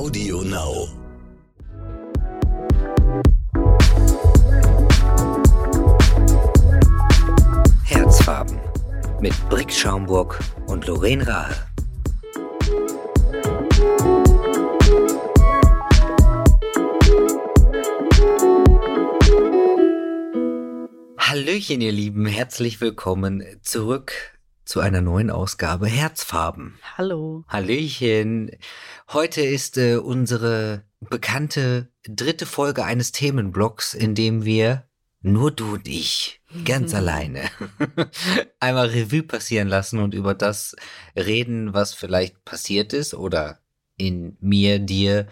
Audio Now. Herzfarben mit Brick Schaumburg und Lorraine Rahe. Hallöchen, ihr Lieben, herzlich willkommen zurück zu einer neuen Ausgabe Herzfarben. Hallo. Hallöchen. Heute ist äh, unsere bekannte dritte Folge eines Themenblocks, in dem wir nur du und ich ganz alleine einmal Revue passieren lassen und über das reden, was vielleicht passiert ist oder in mir, dir,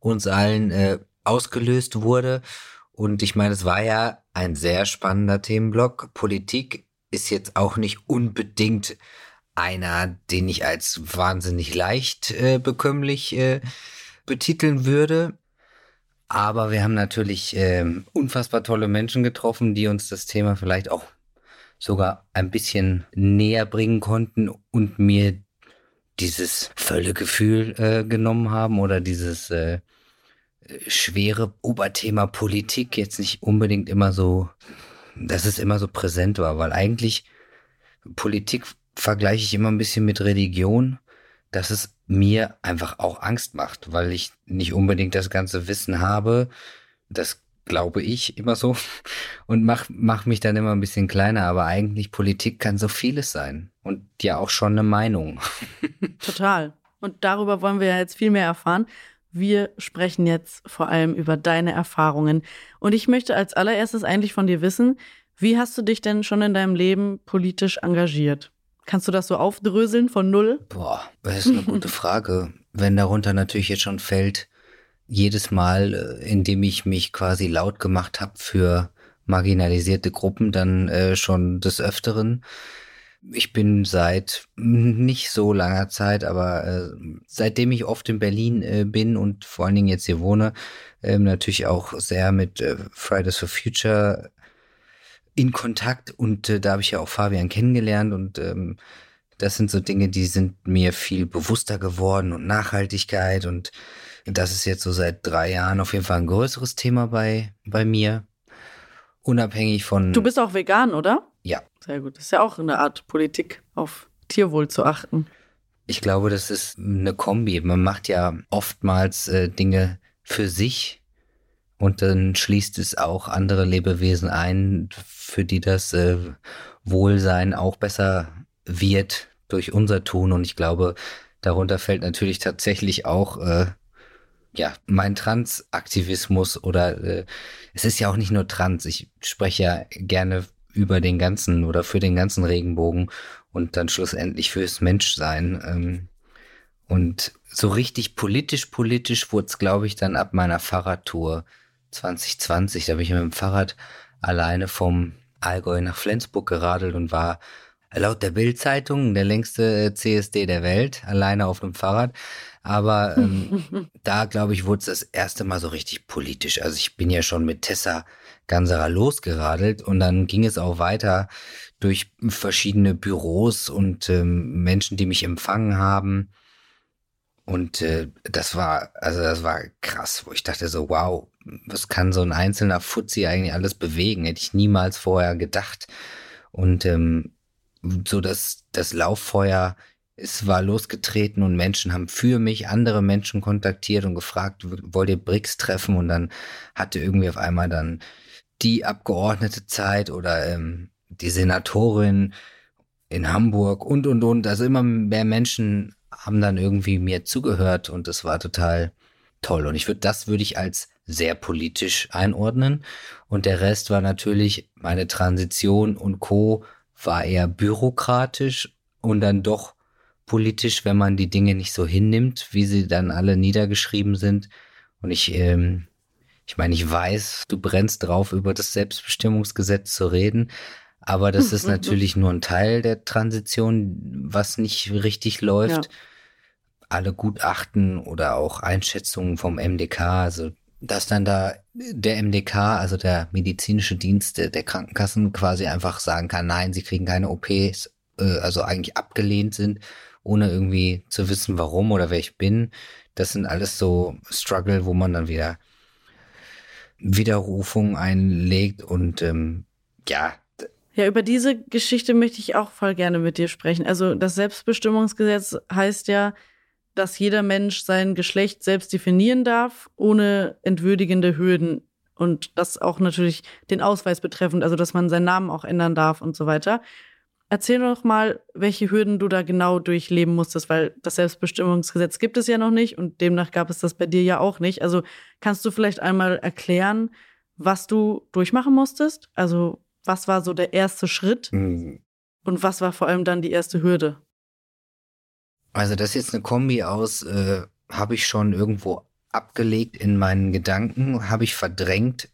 uns allen äh, ausgelöst wurde. Und ich meine, es war ja ein sehr spannender Themenblock. Politik ist jetzt auch nicht unbedingt einer, den ich als wahnsinnig leicht äh, bekömmlich äh, betiteln würde. Aber wir haben natürlich äh, unfassbar tolle Menschen getroffen, die uns das Thema vielleicht auch sogar ein bisschen näher bringen konnten und mir dieses Völlegefühl äh, genommen haben oder dieses äh, schwere Oberthema Politik jetzt nicht unbedingt immer so dass es immer so präsent war, weil eigentlich Politik vergleiche ich immer ein bisschen mit Religion, dass es mir einfach auch Angst macht, weil ich nicht unbedingt das ganze Wissen habe. Das glaube ich immer so und mach, mach mich dann immer ein bisschen kleiner, aber eigentlich Politik kann so vieles sein und ja auch schon eine Meinung. Total. Und darüber wollen wir ja jetzt viel mehr erfahren. Wir sprechen jetzt vor allem über deine Erfahrungen. Und ich möchte als allererstes eigentlich von dir wissen, wie hast du dich denn schon in deinem Leben politisch engagiert? Kannst du das so aufdröseln von null? Boah, das ist eine gute Frage. Wenn darunter natürlich jetzt schon fällt, jedes Mal, äh, indem ich mich quasi laut gemacht habe für marginalisierte Gruppen, dann äh, schon des Öfteren. Ich bin seit nicht so langer Zeit, aber äh, seitdem ich oft in Berlin äh, bin und vor allen Dingen jetzt hier wohne, äh, natürlich auch sehr mit äh, Fridays for Future in Kontakt und äh, da habe ich ja auch Fabian kennengelernt und ähm, das sind so Dinge, die sind mir viel bewusster geworden und Nachhaltigkeit und das ist jetzt so seit drei Jahren auf jeden Fall ein größeres Thema bei, bei mir. Unabhängig von. Du bist auch vegan, oder? Ja. Sehr gut. Das ist ja auch eine Art Politik, auf Tierwohl zu achten. Ich glaube, das ist eine Kombi. Man macht ja oftmals äh, Dinge für sich und dann schließt es auch andere Lebewesen ein, für die das äh, Wohlsein auch besser wird durch unser Tun. Und ich glaube, darunter fällt natürlich tatsächlich auch äh, ja, mein Transaktivismus oder äh, es ist ja auch nicht nur Trans. Ich spreche ja gerne über den ganzen oder für den ganzen Regenbogen und dann schlussendlich fürs Menschsein. Ähm, und so richtig politisch, politisch wurde es, glaube ich, dann ab meiner Fahrradtour 2020. Da bin ich mit dem Fahrrad alleine vom Allgäu nach Flensburg geradelt und war laut der Bildzeitung der längste äh, CSD der Welt, alleine auf dem Fahrrad. Aber ähm, da, glaube ich, wurde es das erste Mal so richtig politisch. Also ich bin ja schon mit Tessa Ganserer losgeradelt und dann ging es auch weiter durch verschiedene Büros und ähm, Menschen, die mich empfangen haben. Und äh, das war, also das war krass, wo ich dachte so, wow, was kann so ein einzelner Fuzzi eigentlich alles bewegen? Hätte ich niemals vorher gedacht. Und ähm, so dass das Lauffeuer es war losgetreten und Menschen haben für mich andere Menschen kontaktiert und gefragt, wollt ihr BRICS treffen? Und dann hatte irgendwie auf einmal dann die Abgeordnete Zeit oder ähm, die Senatorin in Hamburg und und und. Also immer mehr Menschen haben dann irgendwie mir zugehört und das war total toll. Und ich würde, das würde ich als sehr politisch einordnen. Und der Rest war natürlich meine Transition und Co war eher bürokratisch und dann doch politisch, wenn man die Dinge nicht so hinnimmt, wie sie dann alle niedergeschrieben sind. Und ich, ähm, ich meine, ich weiß, du brennst drauf, über das Selbstbestimmungsgesetz zu reden, aber das ist natürlich nur ein Teil der Transition, was nicht richtig läuft. Ja. Alle Gutachten oder auch Einschätzungen vom MDK, also dass dann da der MDK, also der medizinische Dienst der, Krankenkassen quasi einfach sagen kann, nein, sie kriegen keine OPs, äh, also eigentlich abgelehnt sind ohne irgendwie zu wissen, warum oder wer ich bin. Das sind alles so Struggle, wo man dann wieder Widerrufung einlegt und ähm, ja. Ja, über diese Geschichte möchte ich auch voll gerne mit dir sprechen. Also das Selbstbestimmungsgesetz heißt ja, dass jeder Mensch sein Geschlecht selbst definieren darf, ohne entwürdigende Hürden. Und das auch natürlich den Ausweis betreffend, also dass man seinen Namen auch ändern darf und so weiter. Erzähl doch mal, welche Hürden du da genau durchleben musstest, weil das Selbstbestimmungsgesetz gibt es ja noch nicht und demnach gab es das bei dir ja auch nicht. Also kannst du vielleicht einmal erklären, was du durchmachen musstest? Also was war so der erste Schritt mhm. und was war vor allem dann die erste Hürde? Also das ist jetzt eine Kombi aus, äh, habe ich schon irgendwo abgelegt in meinen Gedanken, habe ich verdrängt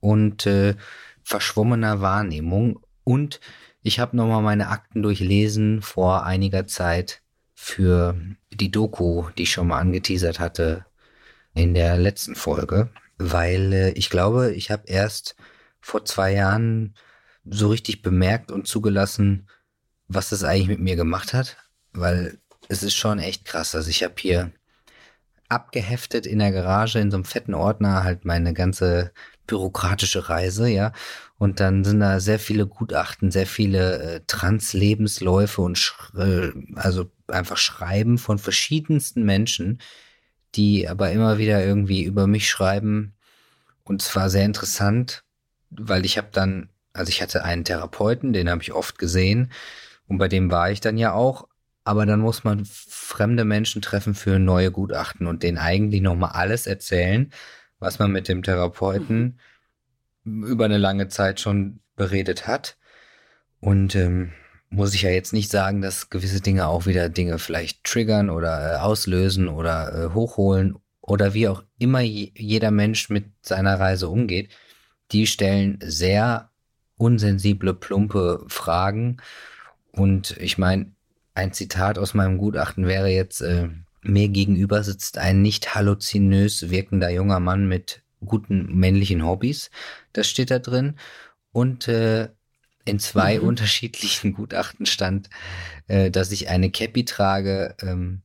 und äh, verschwommener Wahrnehmung. Und ich habe nochmal meine Akten durchlesen vor einiger Zeit für die Doku, die ich schon mal angeteasert hatte in der letzten Folge, weil äh, ich glaube, ich habe erst vor zwei Jahren so richtig bemerkt und zugelassen, was das eigentlich mit mir gemacht hat, weil es ist schon echt krass. Also ich habe hier abgeheftet in der Garage in so einem fetten Ordner halt meine ganze bürokratische Reise, ja. Und dann sind da sehr viele Gutachten, sehr viele äh, Translebensläufe und äh, also einfach Schreiben von verschiedensten Menschen, die aber immer wieder irgendwie über mich schreiben. Und zwar sehr interessant, weil ich habe dann, also ich hatte einen Therapeuten, den habe ich oft gesehen und bei dem war ich dann ja auch. Aber dann muss man fremde Menschen treffen für neue Gutachten und denen eigentlich nochmal alles erzählen, was man mit dem Therapeuten mhm. über eine lange Zeit schon beredet hat. Und ähm, muss ich ja jetzt nicht sagen, dass gewisse Dinge auch wieder Dinge vielleicht triggern oder äh, auslösen oder äh, hochholen oder wie auch immer jeder Mensch mit seiner Reise umgeht. Die stellen sehr unsensible, plumpe Fragen. Und ich meine, ein Zitat aus meinem Gutachten wäre jetzt, äh, mir gegenüber sitzt ein nicht halluzinös wirkender junger Mann mit guten männlichen Hobbys. Das steht da drin. Und äh, in zwei mhm. unterschiedlichen Gutachten stand, äh, dass ich eine Cappy trage, ähm,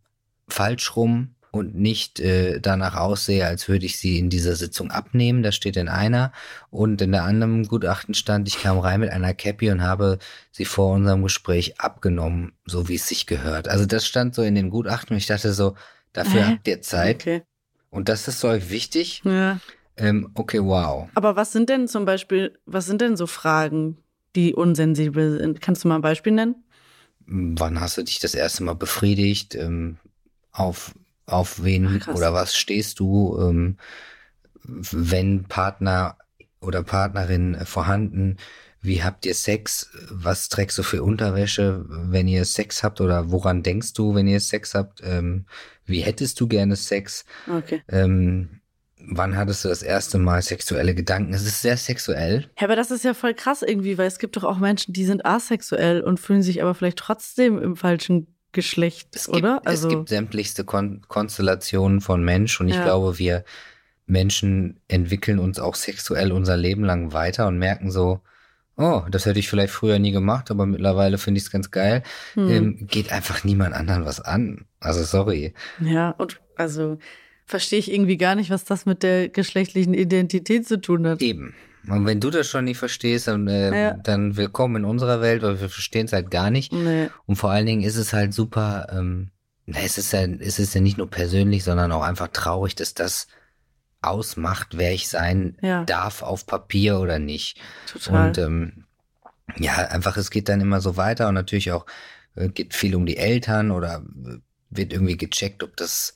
falsch rum und nicht äh, danach aussehe, als würde ich sie in dieser Sitzung abnehmen. Das steht in einer. Und in der anderen Gutachten stand, ich kam rein mit einer Cappy und habe sie vor unserem Gespräch abgenommen, so wie es sich gehört. Also das stand so in den Gutachten und ich dachte so, dafür äh? habt ihr Zeit. Okay. Und das ist so wichtig. Ja. Ähm, okay, wow. Aber was sind denn zum Beispiel, was sind denn so Fragen, die unsensibel sind? Kannst du mal ein Beispiel nennen? Wann hast du dich das erste Mal befriedigt? Ähm, auf auf wen Ach, oder was stehst du, ähm, wenn Partner oder Partnerin vorhanden, wie habt ihr Sex, was trägst du für Unterwäsche, wenn ihr Sex habt oder woran denkst du, wenn ihr Sex habt, ähm, wie hättest du gerne Sex, okay. ähm, wann hattest du das erste Mal sexuelle Gedanken? Es ist sehr sexuell. Ja, aber das ist ja voll krass irgendwie, weil es gibt doch auch Menschen, die sind asexuell und fühlen sich aber vielleicht trotzdem im falschen Geschlecht, es gibt, oder? Also, es gibt sämtlichste Kon Konstellationen von Mensch und ich ja. glaube, wir Menschen entwickeln uns auch sexuell unser Leben lang weiter und merken so, oh, das hätte ich vielleicht früher nie gemacht, aber mittlerweile finde ich es ganz geil. Hm. Ähm, geht einfach niemand anderen was an. Also sorry. Ja, und also verstehe ich irgendwie gar nicht, was das mit der geschlechtlichen Identität zu tun hat. Eben. Und wenn du das schon nicht verstehst, dann, äh, ja. dann willkommen in unserer Welt, weil wir verstehen es halt gar nicht. Nee. Und vor allen Dingen ist es halt super, ähm, es ist ja, es ist ja nicht nur persönlich, sondern auch einfach traurig, dass das ausmacht, wer ich sein ja. darf auf Papier oder nicht. Total. Und ähm, ja, einfach, es geht dann immer so weiter und natürlich auch äh, geht viel um die Eltern oder äh, wird irgendwie gecheckt, ob das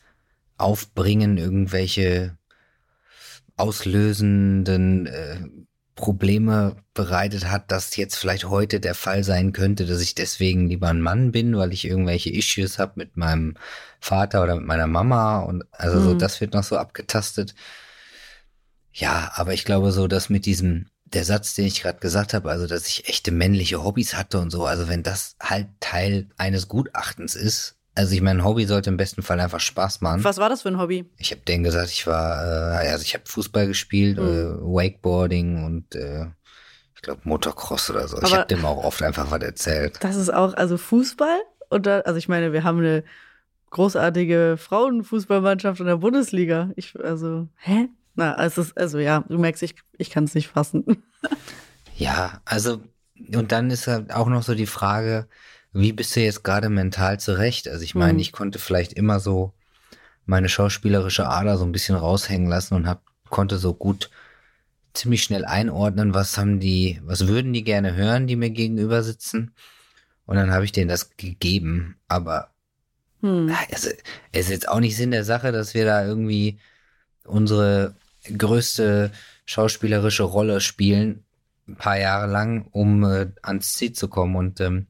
Aufbringen irgendwelche auslösenden äh, Probleme bereitet hat, dass jetzt vielleicht heute der Fall sein könnte, dass ich deswegen lieber ein Mann bin, weil ich irgendwelche Issues habe mit meinem Vater oder mit meiner Mama und also mhm. so das wird noch so abgetastet. Ja, aber ich glaube so, dass mit diesem der Satz, den ich gerade gesagt habe, also dass ich echte männliche Hobbys hatte und so, also wenn das halt Teil eines Gutachtens ist, also ich mein Hobby sollte im besten Fall einfach Spaß machen. Was war das für ein Hobby? Ich habe denen gesagt, ich war, äh, also ich habe Fußball gespielt, mhm. äh, Wakeboarding und äh, ich glaube Motocross oder so. Aber ich habe dem auch oft einfach was erzählt. Das ist auch, also Fußball Und da, also ich meine, wir haben eine großartige Frauenfußballmannschaft in der Bundesliga. Ich, also, hä? Na, es ist, also ja, du merkst, ich, ich kann es nicht fassen. Ja, also, und dann ist halt auch noch so die Frage, wie bist du jetzt gerade mental zurecht? Also ich meine, Mhm. ich konnte vielleicht immer so meine schauspielerische Ader so ein bisschen raushängen lassen und hab, konnte so gut ziemlich schnell einordnen, was haben die, was würden die gerne hören, die mir gegenüber sitzen. Und dann habe ich denen das gegeben. Aber Hm. also, es ist jetzt auch nicht Sinn der Sache, dass wir da irgendwie unsere größte schauspielerische Rolle spielen, ein paar Jahre lang, um äh, ans Ziel zu kommen. Und ähm,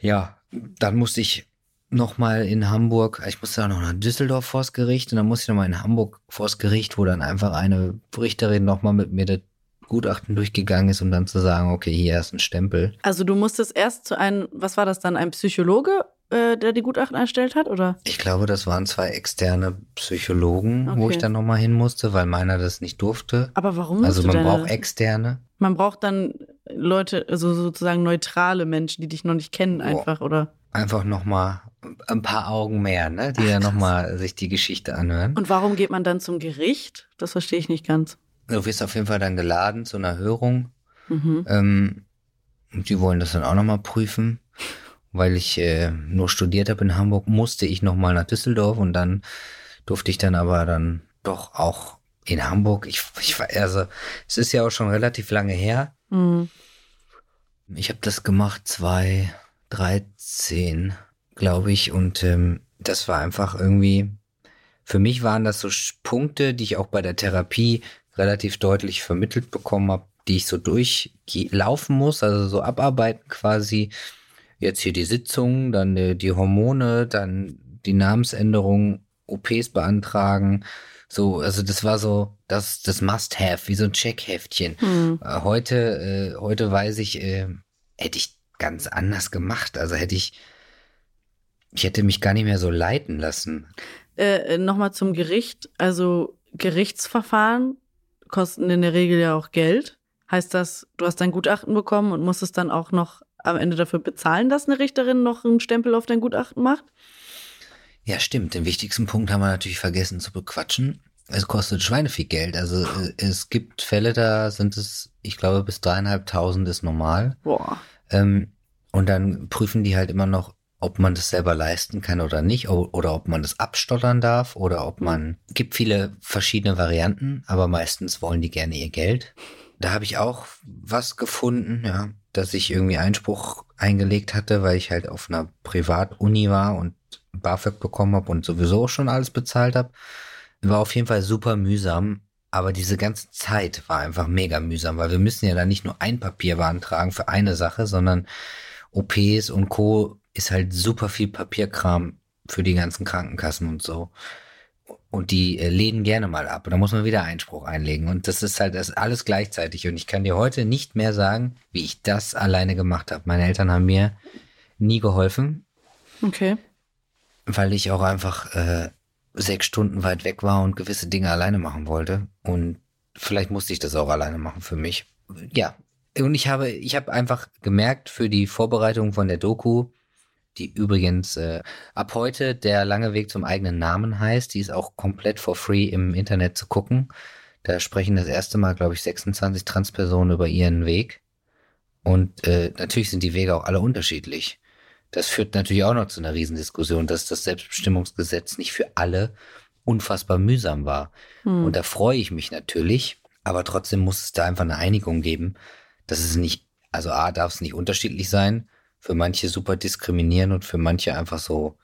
ja, dann musste ich nochmal in Hamburg, ich musste auch noch nach Düsseldorf vors Gericht und dann musste ich nochmal in Hamburg vors Gericht, wo dann einfach eine Richterin nochmal mit mir das Gutachten durchgegangen ist, um dann zu sagen, okay, hier ist ein Stempel. Also du musstest erst zu einem, was war das dann, ein Psychologe, äh, der die Gutachten erstellt hat, oder? Ich glaube, das waren zwei externe Psychologen, wo Okay. ich dann nochmal hin musste, weil meiner das nicht durfte. Aber warum Also man braucht externe. Man braucht dann Leute, also sozusagen neutrale Menschen, die dich noch nicht kennen, einfach, oder? Einfach nochmal ein paar Augen mehr, ne? Die dann nochmal sich die Geschichte anhören. Und warum geht man dann zum Gericht? Das verstehe ich nicht ganz. Du wirst auf jeden Fall dann geladen zu einer Hörung. Mhm. Ähm, und die wollen das dann auch nochmal prüfen. Weil ich äh, nur studiert habe in Hamburg, musste ich nochmal nach Düsseldorf und dann durfte ich dann aber dann doch auch in Hamburg. Ich, ich war also, es ist ja auch schon relativ lange her. Mhm. Ich habe das gemacht 2013, glaube ich, und ähm, das war einfach irgendwie, für mich waren das so Punkte, die ich auch bei der Therapie relativ deutlich vermittelt bekommen habe, die ich so durchlaufen muss, also so abarbeiten quasi. Jetzt hier die Sitzung, dann äh, die Hormone, dann die Namensänderung, OPs beantragen. So, also das war so das, das Must-Have, wie so ein Checkheftchen. Mhm. Äh, Heute, äh, heute weiß ich, äh, hätte ich ganz anders gemacht. Also hätte ich, ich hätte mich gar nicht mehr so leiten lassen. Äh, Nochmal zum Gericht. Also Gerichtsverfahren kosten in der Regel ja auch Geld. Heißt das, du hast dein Gutachten bekommen und musst es dann auch noch am Ende dafür bezahlen, dass eine Richterin noch einen Stempel auf dein Gutachten macht? Ja, stimmt. Den wichtigsten Punkt haben wir natürlich vergessen zu bequatschen. Es kostet Schweinevieh Geld. Also äh, es gibt Fälle, da sind es, ich glaube, bis dreieinhalbtausend ist normal. Boah. Ähm, und dann prüfen die halt immer noch, ob man das selber leisten kann oder nicht, oder ob man das abstottern darf, oder ob man. Gibt viele verschiedene Varianten, aber meistens wollen die gerne ihr Geld. Da habe ich auch was gefunden, ja, dass ich irgendwie Einspruch eingelegt hatte, weil ich halt auf einer Privatuni war und BAföG bekommen habe und sowieso schon alles bezahlt habe. War auf jeden Fall super mühsam, aber diese ganze Zeit war einfach mega mühsam, weil wir müssen ja da nicht nur ein Papier beantragen für eine Sache, sondern OPs und Co. ist halt super viel Papierkram für die ganzen Krankenkassen und so. Und die äh, lehnen gerne mal ab. Und da muss man wieder Einspruch einlegen. Und das ist halt das alles gleichzeitig. Und ich kann dir heute nicht mehr sagen, wie ich das alleine gemacht habe. Meine Eltern haben mir nie geholfen, Okay. weil ich auch einfach äh, sechs Stunden weit weg war und gewisse Dinge alleine machen wollte. Und vielleicht musste ich das auch alleine machen für mich. Ja. Und ich habe, ich habe einfach gemerkt für die Vorbereitung von der Doku, die übrigens äh, ab heute der lange Weg zum eigenen Namen heißt, die ist auch komplett for free im Internet zu gucken. Da sprechen das erste Mal, glaube ich, 26 Transpersonen über ihren Weg. Und äh, natürlich sind die Wege auch alle unterschiedlich. Das führt natürlich auch noch zu einer Riesendiskussion, dass das Selbstbestimmungsgesetz nicht für alle unfassbar mühsam war. Hm. Und da freue ich mich natürlich, aber trotzdem muss es da einfach eine Einigung geben, dass es nicht, also A, darf es nicht unterschiedlich sein, für manche super diskriminieren und für manche einfach so,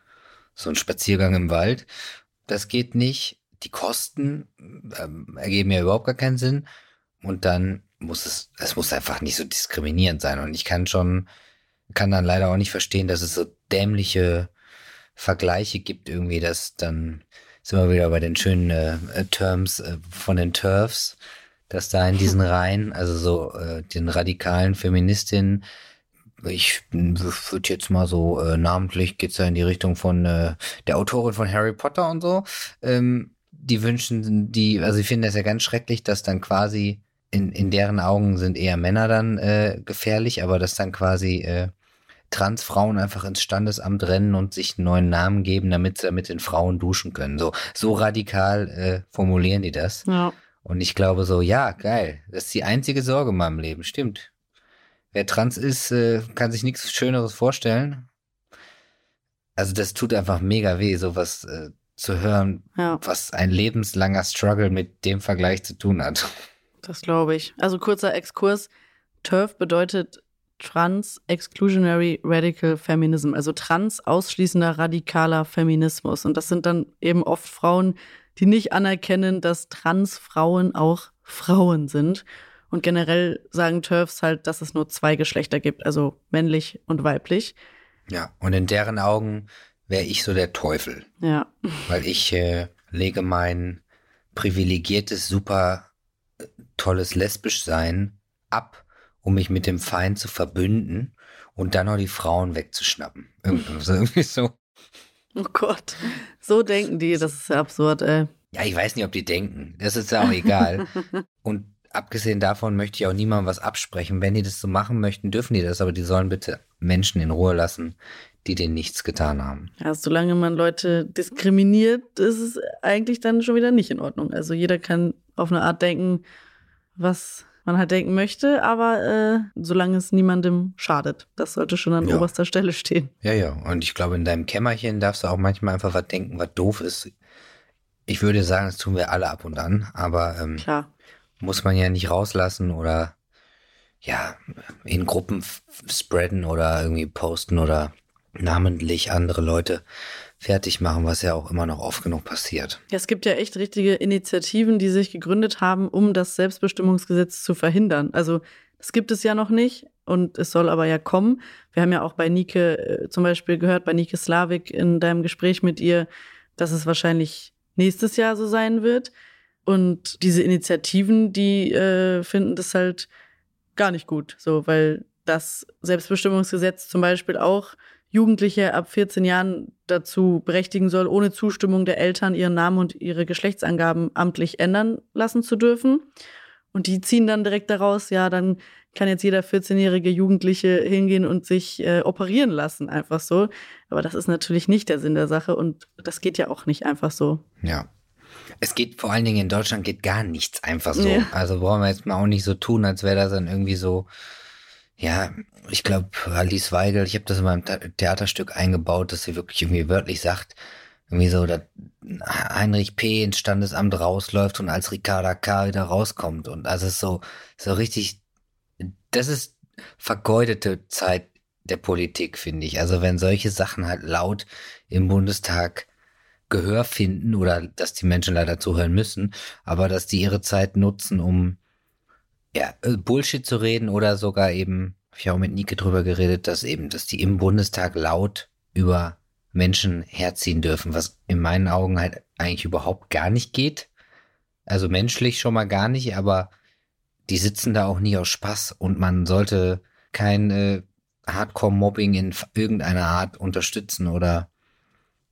so ein Spaziergang im Wald. Das geht nicht. Die Kosten ähm, ergeben ja überhaupt gar keinen Sinn. Und dann muss es, es muss einfach nicht so diskriminierend sein. Und ich kann schon, kann dann leider auch nicht verstehen, dass es so dämliche Vergleiche gibt irgendwie, dass dann sind wir wieder bei den schönen äh, äh, Terms äh, von den Turfs, dass da in diesen Reihen, also so äh, den radikalen Feministinnen, ich würde jetzt mal so äh, namentlich geht's da in die Richtung von äh, der Autorin von Harry Potter und so. Ähm, die wünschen, die, also sie finden das ja ganz schrecklich, dass dann quasi in, in deren Augen sind eher Männer dann äh, gefährlich, aber dass dann quasi äh, Transfrauen einfach ins Standesamt rennen und sich einen neuen Namen geben, damit sie mit den Frauen duschen können. So, so radikal äh, formulieren die das. Ja. Und ich glaube so, ja, geil. Das ist die einzige Sorge in meinem Leben, stimmt. Wer trans ist, äh, kann sich nichts Schöneres vorstellen. Also das tut einfach mega weh, sowas äh, zu hören, Ja, was ein lebenslanger Struggle mit dem Vergleich zu tun hat. das glaube ich. Also kurzer Exkurs. TERF bedeutet Trans Exclusionary Radical Feminism, also trans ausschließender radikaler Feminismus. Und das sind dann eben oft Frauen, die nicht anerkennen, dass Transfrauen auch Frauen sind. Und generell sagen TERFs halt, dass es nur zwei Geschlechter gibt, also männlich und weiblich. Ja, und in deren Augen wäre ich so der Teufel, Ja, weil ich äh, lege mein privilegiertes, super äh, tolles Lesbischsein ab, um mich mit dem Feind zu verbünden und dann noch die Frauen wegzuschnappen. Irgendwie so. Oh Gott. So denken die, das ist ja absurd, ey. Ja, ich weiß nicht, ob die denken. Das ist ja auch egal. Und abgesehen davon möchte ich auch niemandem was absprechen. Wenn die das so machen möchten, dürfen die das, aber die sollen bitte Menschen in Ruhe lassen, die denen nichts getan haben. Ja, solange man Leute diskriminiert, ist es eigentlich dann schon wieder nicht in Ordnung. Also jeder kann auf eine Art denken, was man halt denken möchte, aber äh, solange es niemandem schadet, das sollte schon an Ja. oberster Stelle stehen. Ja, ja. Und ich glaube, in deinem Kämmerchen darfst du auch manchmal einfach was denken, was doof ist. Ich würde sagen, das tun wir alle ab und an, aber ähm, Klar. muss man ja nicht rauslassen oder ja, in Gruppen spreaden oder irgendwie posten oder namentlich andere Leute fertig machen, was ja auch immer noch oft genug passiert. Ja, es gibt ja echt richtige Initiativen, die sich gegründet haben, um das Selbstbestimmungsgesetz zu verhindern. Also das gibt es ja noch nicht und es soll aber ja kommen. Wir haben ja auch bei Nike äh, zum Beispiel gehört, bei Nike Slavik in deinem Gespräch mit ihr, dass es wahrscheinlich nächstes Jahr so sein wird. Und diese Initiativen, die äh, finden das halt gar nicht gut, so, weil das Selbstbestimmungsgesetz zum Beispiel auch Jugendliche ab 14 Jahren dazu berechtigen soll, ohne Zustimmung der Eltern ihren Namen und ihre Geschlechtsangaben amtlich ändern lassen zu dürfen. Und die ziehen dann direkt daraus, ja, dann kann jetzt jeder 14-jährige Jugendliche hingehen und sich äh, operieren lassen, einfach so. Aber das ist natürlich nicht der Sinn der Sache und das geht ja auch nicht einfach so. Ja. Es geht vor allen Dingen in Deutschland geht gar nichts einfach so. Ja. Also brauchen wir jetzt mal auch nicht so tun, als wäre das dann irgendwie so. Ja, ich glaube, Alice Weigel, ich habe das in meinem The- Theaterstück eingebaut, dass sie wirklich irgendwie wörtlich sagt, irgendwie so, dass Heinrich P. ins Standesamt rausläuft und als Ricarda K. wieder rauskommt. Und also ist so, so richtig, das ist vergeudete Zeit der Politik, finde ich. Also wenn solche Sachen halt laut im Bundestag Gehör finden oder dass die Menschen leider zuhören müssen, aber dass die ihre Zeit nutzen, um ja, äh, Bullshit zu reden oder sogar eben, hab ich auch mit Nike drüber geredet, dass eben, dass die im Bundestag laut über Menschen herziehen dürfen, was in meinen Augen halt eigentlich überhaupt gar nicht geht. Also menschlich schon mal gar nicht, aber die sitzen da auch nie aus Spaß und man sollte kein äh, Hardcore-Mobbing in irgendeiner Art unterstützen oder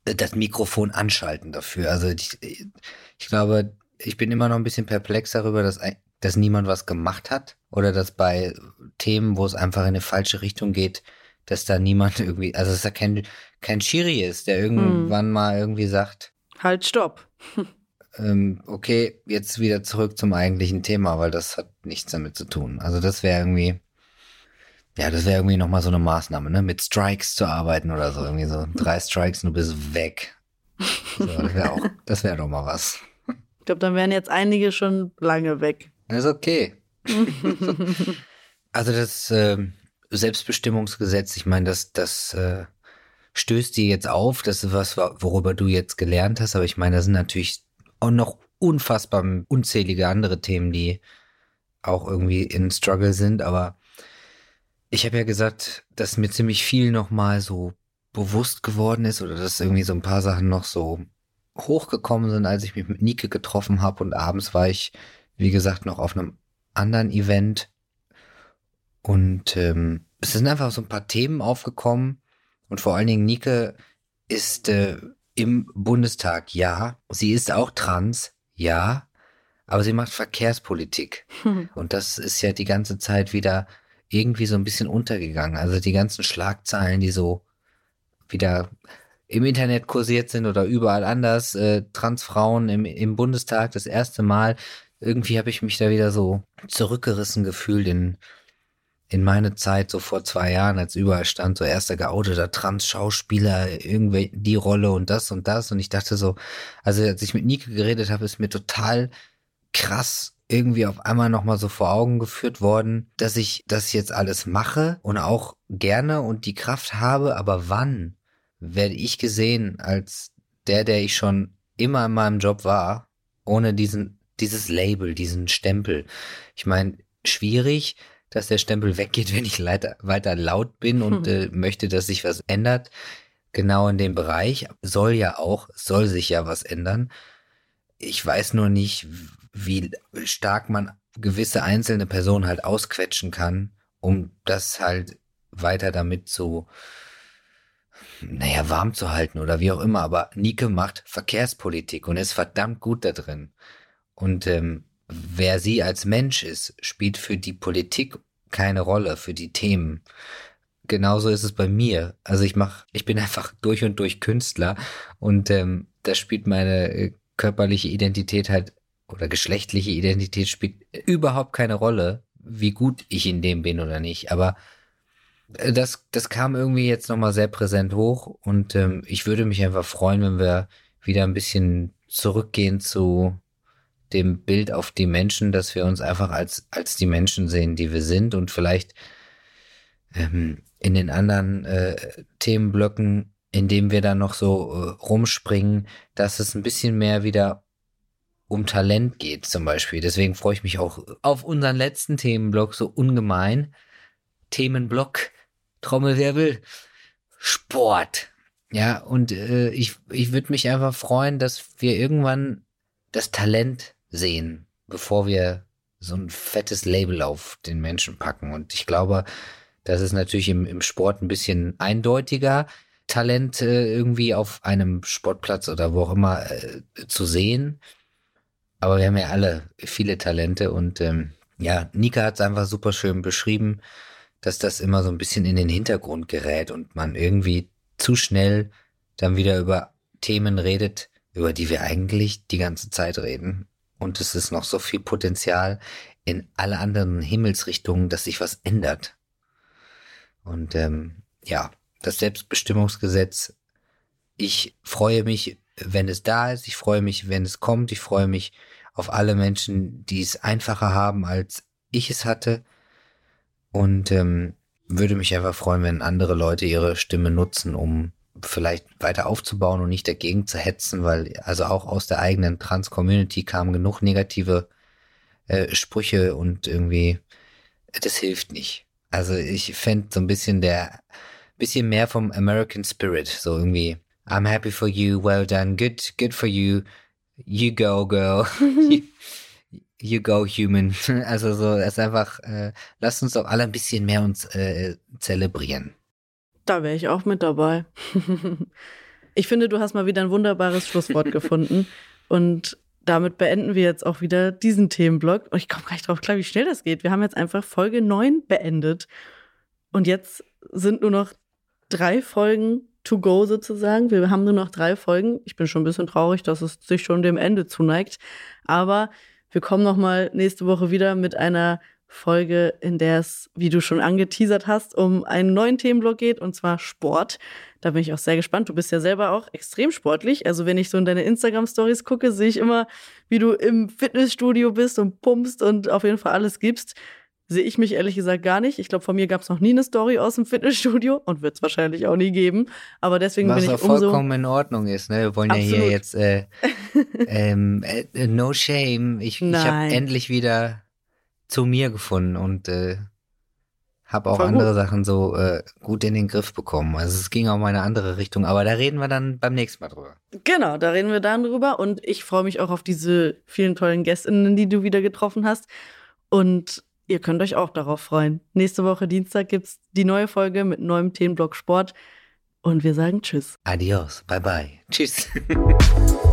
das Mikrofon anschalten dafür. Also ich, ich glaube, ich bin immer noch ein bisschen perplex darüber, dass, dass niemand was gemacht hat oder dass bei Themen, wo es einfach in eine falsche Richtung geht, dass da niemand irgendwie, also dass da kein, kein Schiri ist, der irgendwann mal irgendwie sagt, Halt, stopp. ähm, okay, jetzt wieder zurück zum eigentlichen Thema, weil das hat nichts damit zu tun. Also das wäre irgendwie, ja, das wäre irgendwie nochmal so eine Maßnahme, ne? Mit Strikes zu arbeiten oder so. Irgendwie so drei Strikes und du bist weg. So, das wäre auch, das wäre doch mal was. Ich glaube, dann wären jetzt einige schon lange weg. Das ist okay. Also das ähm, Selbstbestimmungsgesetz, ich meine, das, das äh, stößt dir jetzt auf, das ist was, worüber du jetzt gelernt hast, aber ich meine, da sind natürlich auch noch unfassbar unzählige andere Themen, die auch irgendwie in Struggle sind, aber ich habe ja gesagt, dass mir ziemlich viel nochmal so bewusst geworden ist oder dass irgendwie so ein paar Sachen noch so hochgekommen sind, als ich mich mit Nike getroffen habe und abends war ich, wie gesagt, noch auf einem anderen Event und ähm, es sind einfach so ein paar Themen aufgekommen und vor allen Dingen Nike ist äh, im Bundestag, ja. Sie ist auch trans, ja. Aber sie macht Verkehrspolitik. Und das ist ja die ganze Zeit wieder irgendwie so ein bisschen untergegangen. Also die ganzen Schlagzeilen, die so wieder im Internet kursiert sind oder überall anders, äh, Transfrauen im, im Bundestag das erste Mal. Irgendwie habe ich mich da wieder so zurückgerissen gefühlt in, in meine Zeit, so vor zwei Jahren, als überall stand, so erster geouteter Trans-Schauspieler, irgendwie die Rolle und das und das. Und ich dachte so, also als ich mit Nike geredet habe, ist mir total krass irgendwie auf einmal nochmal so vor Augen geführt worden, dass ich das jetzt alles mache und auch gerne und die Kraft habe, aber wann werde ich gesehen als der, der ich schon immer in meinem Job war, ohne diesen, dieses Label, diesen Stempel. Ich meine, schwierig, dass der Stempel weggeht, wenn ich weiter, weiter laut bin und hm. äh, möchte, dass sich was ändert. Genau in dem Bereich soll ja auch, soll sich ja was ändern. Ich weiß nur nicht, wie stark man gewisse einzelne Personen halt ausquetschen kann, um das halt weiter damit zu, naja, warm zu halten oder wie auch immer. Aber Nike macht Verkehrspolitik und ist verdammt gut da drin. Und ähm, wer sie als Mensch ist, spielt für die Politik keine Rolle, für die Themen. Genauso ist es bei mir. Also ich mach, ich bin einfach durch und durch Künstler und ähm, da spielt meine äh, körperliche Identität halt oder geschlechtliche Identität spielt überhaupt keine Rolle, wie gut ich in dem bin oder nicht. Aber äh, das, das kam irgendwie jetzt nochmal sehr präsent hoch und ähm, ich würde mich einfach freuen, wenn wir wieder ein bisschen zurückgehen zu dem Bild auf die Menschen, dass wir uns einfach als, als die Menschen sehen, die wir sind und vielleicht ähm, in den anderen äh, Themenblöcken, in dem wir dann noch so äh, rumspringen, dass es ein bisschen mehr wieder um Talent geht zum Beispiel. Deswegen freue ich mich auch auf unseren letzten Themenblock so ungemein. Themenblock, Trommelwirbel, Sport. Ja, und äh, ich, ich würde mich einfach freuen, dass wir irgendwann das Talent sehen, bevor wir so ein fettes Label auf den Menschen packen. Und ich glaube, das ist natürlich im, im Sport ein bisschen eindeutiger, Talent äh, irgendwie auf einem Sportplatz oder wo auch immer äh, zu sehen. Aber wir haben ja alle viele Talente und ähm, ja, Nika hat es einfach super schön beschrieben, dass das immer so ein bisschen in den Hintergrund gerät und man irgendwie zu schnell dann wieder über Themen redet, über die wir eigentlich die ganze Zeit reden. Und es ist noch so viel Potenzial in alle anderen Himmelsrichtungen, dass sich was ändert. Und ähm, ja, das Selbstbestimmungsgesetz, ich freue mich, wenn es da ist, ich freue mich, wenn es kommt, ich freue mich, auf alle Menschen, die es einfacher haben, als ich es hatte. Und ähm, würde mich einfach freuen, wenn andere Leute ihre Stimme nutzen, um vielleicht weiter aufzubauen und nicht dagegen zu hetzen, weil also auch aus der eigenen Trans-Community kamen genug negative äh, Sprüche und irgendwie, das hilft nicht. Also ich fände so ein bisschen der, bisschen mehr vom American Spirit, so irgendwie, I'm happy for you, well done, good, good for you, You go, girl. you, go, human. Also so, es ist einfach, äh, lasst uns doch alle ein bisschen mehr uns äh, zelebrieren. Da wäre ich auch mit dabei. ich finde, du hast mal wieder ein wunderbares Schlusswort gefunden. Und damit beenden wir jetzt auch wieder diesen Themenblock. Und ich komme gar nicht drauf klar, wie schnell das geht. Wir haben jetzt einfach Folge 9 beendet. Und jetzt sind nur noch drei Folgen to go sozusagen. Wir haben nur noch drei Folgen. Ich bin schon ein bisschen traurig, dass es sich schon dem Ende zuneigt. Aber wir kommen noch mal nächste Woche wieder mit einer Folge, in der es, wie du schon angeteasert hast, um einen neuen Themenblock geht, und zwar Sport. Da bin ich auch sehr gespannt. Du bist ja selber auch extrem sportlich. Also wenn ich so in deine Instagram-Stories gucke, sehe ich immer, wie du im Fitnessstudio bist und pumpst und auf jeden Fall alles gibst sehe ich mich ehrlich gesagt gar nicht. Ich glaube, von mir gab es noch nie eine Story aus dem Fitnessstudio und wird es wahrscheinlich auch nie geben. Aber deswegen Was bin ich auch vollkommen in Ordnung ist. Ne? Wir wollen Absolut. ja hier jetzt äh, ähm, äh, no shame. Ich, ich habe endlich wieder zu mir gefunden und äh, habe auch Voll andere gut. Sachen so äh, gut in den Griff bekommen. Also es ging auch mal in eine andere Richtung, aber da reden wir dann beim nächsten Mal drüber. Genau, da reden wir dann drüber und ich freue mich auch auf diese vielen tollen Gästinnen, die du wieder getroffen hast. Und Ihr könnt euch auch darauf freuen. Nächste Woche Dienstag gibt es die neue Folge mit neuem Themenblock Sport. Und wir sagen Tschüss. Adios. Bye bye. Tschüss.